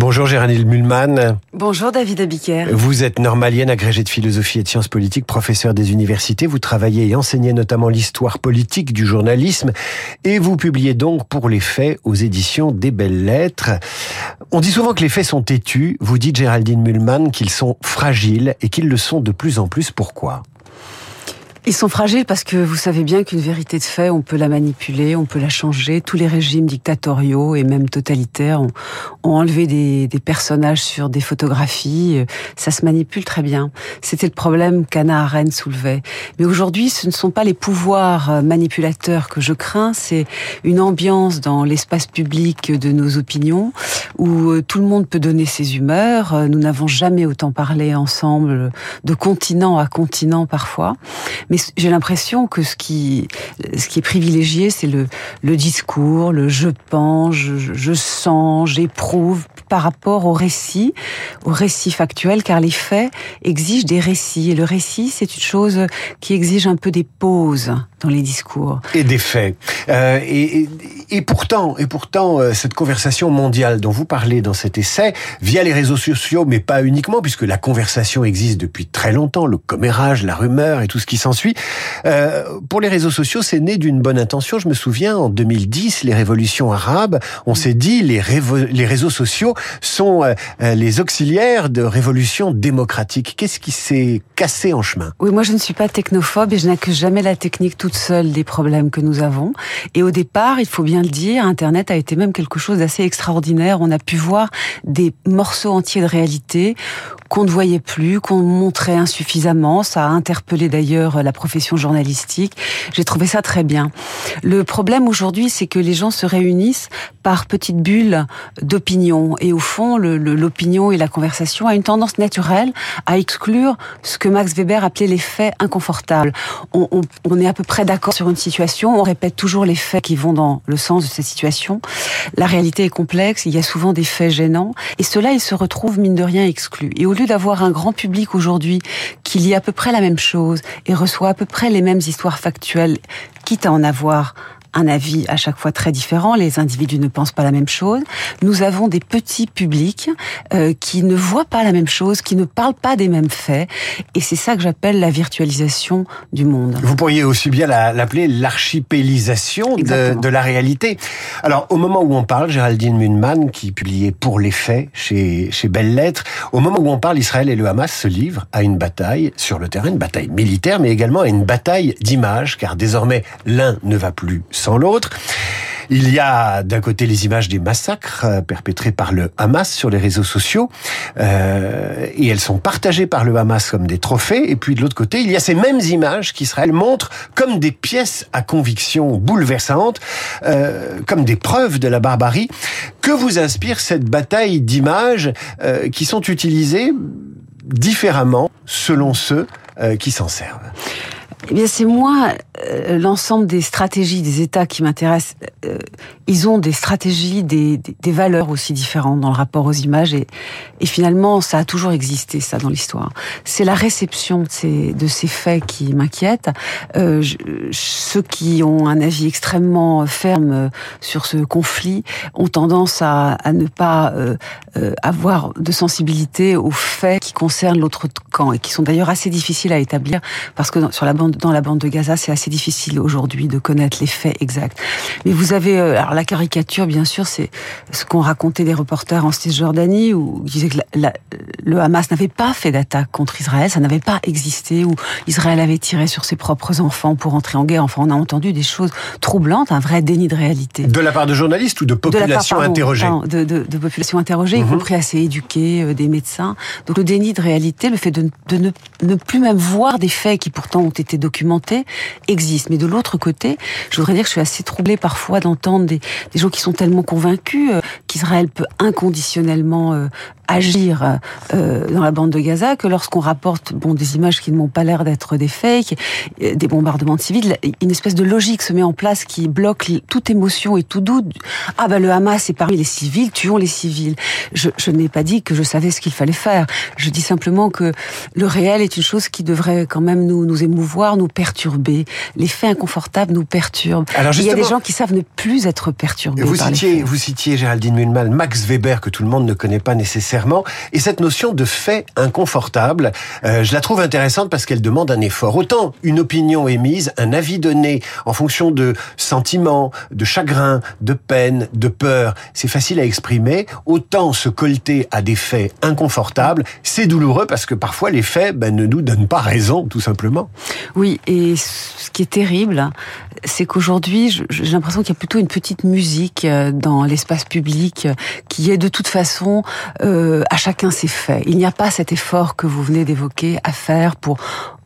Bonjour Géraldine Mulman. Bonjour David Abiker. Vous êtes normalienne, agrégée de philosophie et de sciences politiques, professeur des universités. Vous travaillez et enseignez notamment l'histoire politique du journalisme et vous publiez donc pour les faits aux éditions des Belles Lettres. On dit souvent que les faits sont têtus. Vous dites Géraldine Mulman qu'ils sont fragiles et qu'ils le sont de plus en plus. Pourquoi? Ils sont fragiles parce que vous savez bien qu'une vérité de fait, on peut la manipuler, on peut la changer. Tous les régimes dictatoriaux et même totalitaires ont, enlevé des, personnages sur des photographies. Ça se manipule très bien. C'était le problème qu'Anna Arendt soulevait. Mais aujourd'hui, ce ne sont pas les pouvoirs manipulateurs que je crains, c'est une ambiance dans l'espace public de nos opinions où euh, tout le monde peut donner ses humeurs. Nous n'avons jamais autant parlé ensemble de continent à continent parfois. Mais j'ai l'impression que ce qui, est privilégié, c'est le, discours, le je pense, je, sens, j'éprouve par rapport au récit, au récit factuel, car les faits exigent des récits. Et le récit, c'est une chose qui exige un peu des pauses dans les discours. Et des faits. Euh, et, pourtant, et pourtant, euh, cette conversation mondiale dont vous parlez dans cet essai, via les réseaux sociaux, mais pas uniquement, puisque la conversation existe depuis très longtemps, le commérage, la rumeur et tout ce qui Euh, pour les réseaux sociaux, c'est né d'une bonne intention. Je me souviens, en 2010, les révolutions arabes, on s'est dit, les, les réseaux sociaux sont euh, euh, les auxiliaires de révolutions démocratiques. Qu'est-ce qui s'est cassé en chemin? Oui, moi je ne suis pas technophobe et je n'accuse jamais la technique toute seule des problèmes que nous avons. Et au départ, il faut bien le dire, Internet a été même quelque chose d'assez extraordinaire. On a pu voir des morceaux entiers de réalité qu'on ne voyait plus, qu'on montrait insuffisamment. Ça a interpellé d'ailleurs la profession journalistique. J'ai trouvé ça très bien. Le problème aujourd'hui, c'est que les gens se réunissent par petites bulles d'opinion. Et au fond, l'opinion et la conversation a une tendance naturelle à exclure ce que Max Weber appelait les faits inconfortables. On, est à peu près d'accord sur une situation, on répète toujours les faits qui vont dans le sens de cette situation. La réalité est complexe, il y a souvent des faits gênants, et cela, il se retrouve mine de rien exclu. Et au d'avoir un grand public aujourd'hui qui lit à peu près la même chose et reçoit à peu près les mêmes histoires factuelles, quitte à en avoir un avis à chaque fois très différent. Les individus ne pensent pas la même chose. Nous avons des petits publics euh, qui ne voient pas la même chose, qui ne parlent pas des mêmes faits. Et c'est ça que j'appelle la virtualisation du monde. Vous pourriez aussi bien l'appeler l'archipélisation de, de, la réalité. Alors, au moment où on parle, Géraldine Munman, qui publiait Pour les faits chez, chez Belles Lettres, au moment où on parle, Israël et le Hamas se livrent à une bataille sur le terrain, une bataille militaire, mais également à une bataille d'image, car désormais l'un ne va plus sans l'autre. Il y a d'un côté les images des massacres euh, perpétrés par le Hamas sur les réseaux sociaux, euh, et elles sont partagées par le Hamas comme des trophées. Et puis de l'autre côté, il y a ces mêmes images qu'Israël montre comme des pièces à conviction bouleversante, euh, comme des preuves de la barbarie. Que vous inspire cette bataille d'images qui sont utilisées différemment selon ceux qui s'en servent? Eh bien, c'est moi euh, l'ensemble des stratégies des États qui m'intéressent. Euh, ils ont des stratégies, des, des, valeurs aussi différentes dans le rapport aux images, et, et finalement, ça a toujours existé ça dans l'histoire. C'est la réception de ces, de ces faits qui m'inquiètent. Euh, ceux qui ont un avis extrêmement ferme sur ce conflit ont tendance à, à ne pas euh, euh, avoir de sensibilité aux faits qui concernent l'autre camp et qui sont d'ailleurs assez difficiles à établir parce que sur la bande dans la bande de Gaza, c'est assez difficile aujourd'hui de connaître les faits exacts. Mais vous avez, euh, alors la caricature, bien sûr, c'est ce qu'ont raconté des reporters en Cisjordanie, où ils disaient que la, la, le Hamas n'avait pas fait d'attaque contre Israël, ça n'avait pas existé, où Israël avait tiré sur ses propres enfants pour entrer en guerre. Enfin, on a entendu des choses troublantes, un vrai déni de réalité. De la part de journalistes ou de populations de interrogées pardon, de, de, de populations interrogées, mm -hmm. y compris assez éduquées, euh, des médecins. Donc le déni de réalité, le fait de, de ne, ne plus même voir des faits qui pourtant ont été documentés, existe. Mais de l'autre côté, je voudrais dire que je suis assez troublée parfois d'entendre des, gens qui sont tellement convaincus euh, qu'Israël peut inconditionnellement euh, agir euh, dans la bande de Gaza que lorsqu'on rapporte bon des images qui ne m'ont pas l'air d'être des fakes, euh, des bombardements de civils, une espèce de logique se met en place qui bloque toute émotion et tout doute. Ah ben le Hamas est parmi les civils, tuons les civils. Je, n'ai pas dit que je savais ce qu'il fallait faire. Je dis simplement que le réel est une chose qui devrait quand même nous émouvoir pouvoir nous perturber. Les faits inconfortables nous perturbent. Alors il y a des gens qui savent ne plus être perturbés. Vous par citiez, les faits. vous citiez Géraldine Mühlmann, Max Weber que tout le monde ne connaît pas nécessairement, et cette notion de fait inconfortable, euh, je la trouve intéressante parce qu'elle demande un effort. Autant une opinion émise, un avis donné en fonction de sentiments, de chagrin, de peine, de peur, c'est facile à exprimer. Autant se colter à des faits inconfortables, c'est douloureux parce que parfois les faits ben, ne nous donnent pas raison, tout simplement. Oui, et ce qui est terrible, c'est qu'aujourd'hui, j'ai l'impression qu'il y a plutôt une petite musique euh, dans l'espace public qui est de toute façon euh, à chacun ses faits. Il n'y a pas cet effort que vous venez d'évoquer à faire pour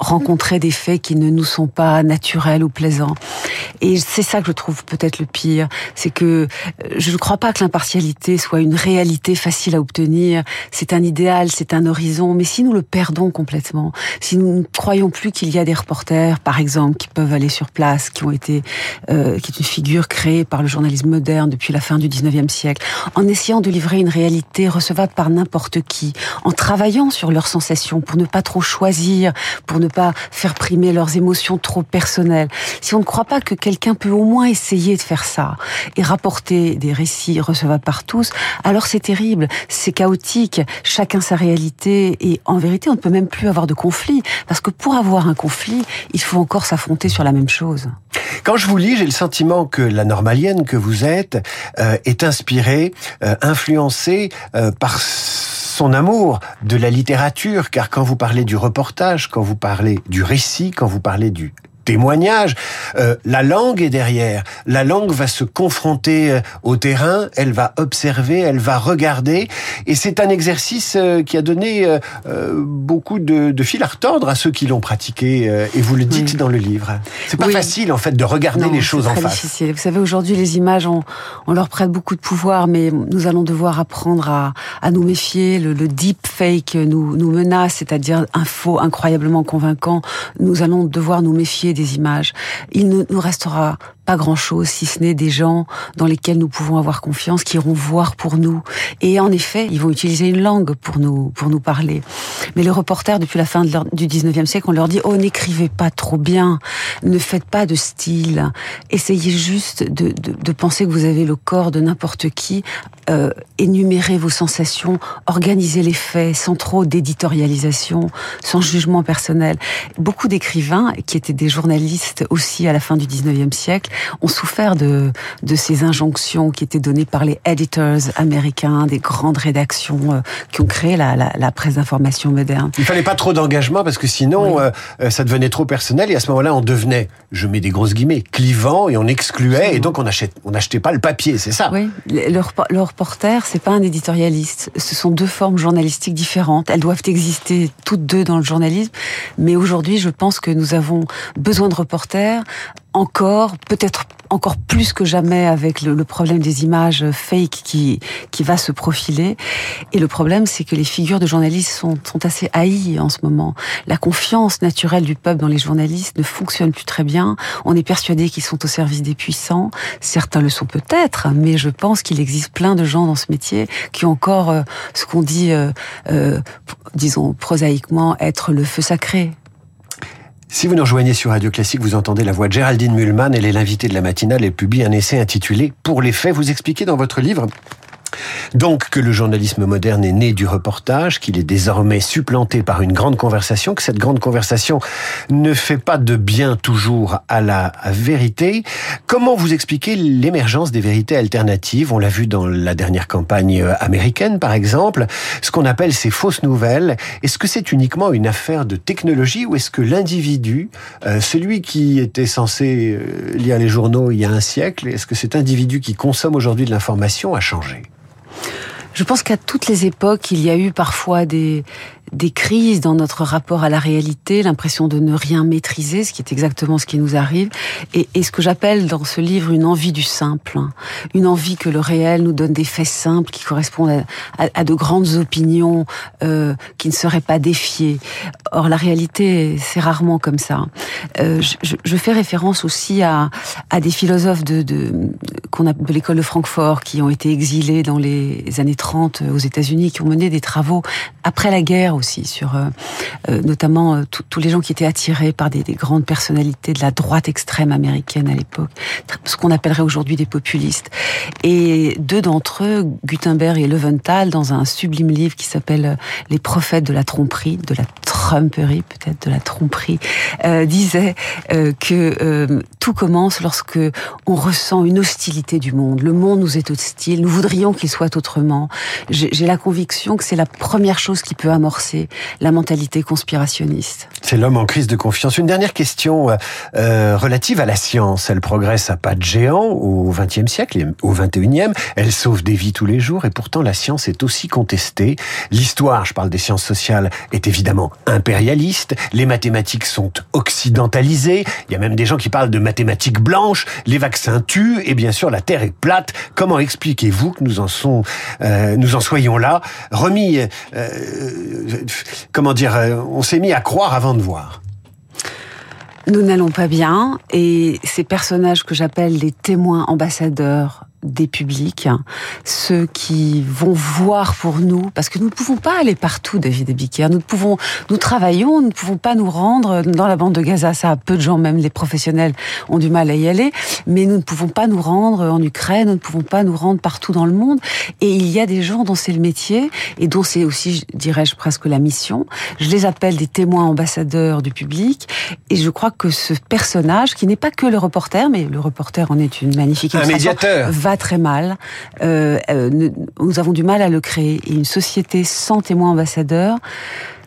rencontrer des faits qui ne nous sont pas naturels ou plaisants. Et c'est ça que je trouve peut-être le pire, c'est que euh, je ne crois pas que l'impartialité soit une réalité facile à obtenir. C'est un idéal, c'est un horizon, mais si nous le perdons complètement, si nous ne croyons plus qu'il y a des reporters, par exemple, qui peuvent aller sur place, qui ont été, euh, qui est une figure créée par le journalisme moderne depuis la fin du 19e siècle, en essayant de livrer une réalité recevable par n'importe qui, en travaillant sur leurs sensations pour ne pas trop choisir, pour ne pas faire primer leurs émotions trop personnelles. Si on ne croit pas que quelqu'un peut au moins essayer de faire ça et rapporter des récits recevables par tous, alors c'est terrible, c'est chaotique, chacun sa réalité et en vérité on ne peut même plus avoir de conflit parce que pour avoir un conflit, il faut encore s'affronter sur la même chose. Quand je vous lis, j'ai le sentiment que la normalienne que vous êtes euh, est inspirée, euh, influencée euh, par son amour de la littérature, car quand vous parlez du reportage, quand vous parlez du récit, quand vous parlez du témoignage. Euh, la langue est derrière. La langue va se confronter euh, au terrain, elle va observer, elle va regarder. Et c'est un exercice euh, qui a donné beaucoup de, de fil à retordre à ceux qui l'ont pratiqué. et vous le dites dans le livre. C'est pas facile en fait de regarder les choses en face. Difficile. Vous savez, aujourd'hui, les images, on, on, leur prête beaucoup de pouvoir, mais nous allons devoir apprendre à, à nous méfier. Le, le deep fake nous, nous menace, c'est-à-dire un faux incroyablement convaincant. Nous allons devoir nous méfier des images. Il ne nous restera pas grand-chose, si ce n'est des gens dans lesquels nous pouvons avoir confiance, qui iront voir pour nous. Et en effet, ils vont utiliser une langue pour nous, pour nous parler. Mais les reporters, depuis la fin du 19e siècle, on leur dit, oh, n'écrivez pas trop bien, ne faites pas de style, essayez juste de, de, de penser que vous avez le corps de n'importe qui, euh, énumérez vos sensations, organisez les faits sans trop d'éditorialisation, sans jugement personnel. Beaucoup d'écrivains, qui étaient des journalistes aussi à la fin du 19e siècle, ont souffert de, de ces injonctions qui étaient données par les editors américains, des grandes rédactions euh, qui ont créé la, la, la presse d'information moderne. Il fallait pas trop d'engagement parce que sinon oui. euh, ça devenait trop personnel et à ce moment-là on devenait, je mets des grosses guillemets, clivant et on excluait et donc on n'achetait pas le papier, c'est ça. Oui, le, le reporter c'est pas un éditorialiste, ce sont deux formes journalistiques différentes. Elles doivent exister toutes deux dans le journalisme, mais aujourd'hui je pense que nous avons besoin de reporters encore, peut-être encore plus que jamais avec le, le, problème des images fake qui, qui va se profiler. Et le problème, c'est que les figures de journalistes sont, sont assez haïes en ce moment. La confiance naturelle du peuple dans les journalistes ne fonctionne plus très bien. On est persuadé qu'ils sont au service des puissants. Certains le sont peut-être, mais je pense qu'il existe plein de gens dans ce métier qui ont encore euh, ce qu'on dit, euh, euh, disons prosaïquement, être le feu sacré. Si vous nous rejoignez sur Radio Classique, vous entendez la voix de Géraldine Mühlmann. Elle est l'invitée de la matinale. Elle publie un essai intitulé Pour les faits. Vous expliquez dans votre livre donc que le journalisme moderne est né du reportage, qu'il est désormais supplanté par une grande conversation, que cette grande conversation ne fait pas de bien toujours à la vérité. Comment vous expliquez l'émergence des vérités alternatives? On l'a vu dans la dernière campagne américaine, par exemple, ce qu'on appelle ces fausses nouvelles. Est-ce que c'est uniquement une affaire de technologie ou est-ce que l'individu, euh, celui qui était censé euh, lire les journaux il y a un siècle, est-ce que cet individu qui consomme aujourd'hui de l'information a changé? Je pense qu'à toutes les époques, il y a eu parfois des, des crises dans notre rapport à la réalité, l'impression de ne rien maîtriser, ce qui est exactement ce qui nous arrive, et, et ce que j'appelle dans ce livre une envie du simple, une envie que le réel nous donne des faits simples qui correspondent à, à, à de grandes opinions euh, qui ne seraient pas défiées. Or, la réalité, c'est rarement comme ça. Euh, je, je, fais référence aussi à, à des philosophes de, de, qu'on de l'école de Francfort qui ont été exilés dans les années 30 aux États-Unis, qui ont mené des travaux après la guerre aussi sur notamment tous les gens qui étaient attirés par des, des, grandes personnalités de la droite extrême américaine à l'époque, ce qu'on appellerait aujourd'hui des populistes. Et deux d'entre eux, Gutenberg et Leventhal, dans un sublime livre qui s'appelle Les prophètes de la tromperie, de la trumperie peut-être, de la tromperie, euh, disait euh, que euh, tout commence lorsque on ressent une hostilité du monde. Le monde nous est hostile, nous voudrions qu'il soit autrement. J'ai la conviction que c'est la première chose qui peut amorcer la mentalité conspirationniste. C'est l'homme en crise de confiance. Une dernière question relative à la science. Elle progresse à pas de géant au XXe siècle et au XXIe. Elle sauve des vies tous les jours et pourtant la science est aussi contestée. L'histoire, je parle des sciences sociales, est évidemment Les mathématiques sont occidentalisées. Il y a même des gens qui parlent de mathématiques blanches. Les vaccins tuent et bien sûr la Terre est plate. Comment expliquez-vous que nous en euh, soyons là, remis, euh, comment dire, euh, on s'est mis à croire avant de voir? Nous n'allons pas bien et ces personnages que j'appelle les témoins ambassadeurs des publics, ceux qui vont voir pour nous, parce que nous ne pouvons pas aller partout, David Ebiker. Nous pouvons, nous travaillons, nous ne pouvons pas nous rendre dans la bande de Gaza. Ça, peu de gens, même les professionnels, ont du mal à y aller. Mais nous ne pouvons pas nous rendre en Ukraine, nous ne pouvons pas nous rendre partout dans le monde. Et il y a des gens dont c'est le métier et dont c'est aussi, dirais-je, presque la mission. Je les appelle des témoins ambassadeurs du public. Et je crois que ce personnage, qui n'est pas que le reporter, mais le reporter en est une magnifique un médiateur très mal. Euh, euh, nous avons du mal à le créer. Et une société sans témoins ambassadeurs,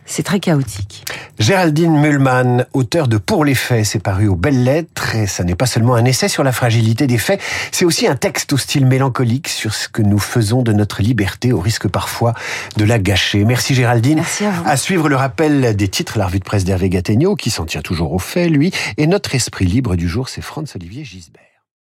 c'est très chaotique. Géraldine Mühlmann, auteur de Pour les faits, c'est paru aux belles lettres et ça n'est pas seulement un essai sur la fragilité des faits, c'est aussi un texte au style mélancolique sur ce que nous faisons de notre liberté au risque parfois de la gâcher. Merci Géraldine. Merci à, vous. à suivre le rappel des titres, la revue de presse d'Hervé Gattegno qui s'en tient toujours aux faits, lui, et notre esprit libre du jour, c'est Franz-Olivier Gisbert.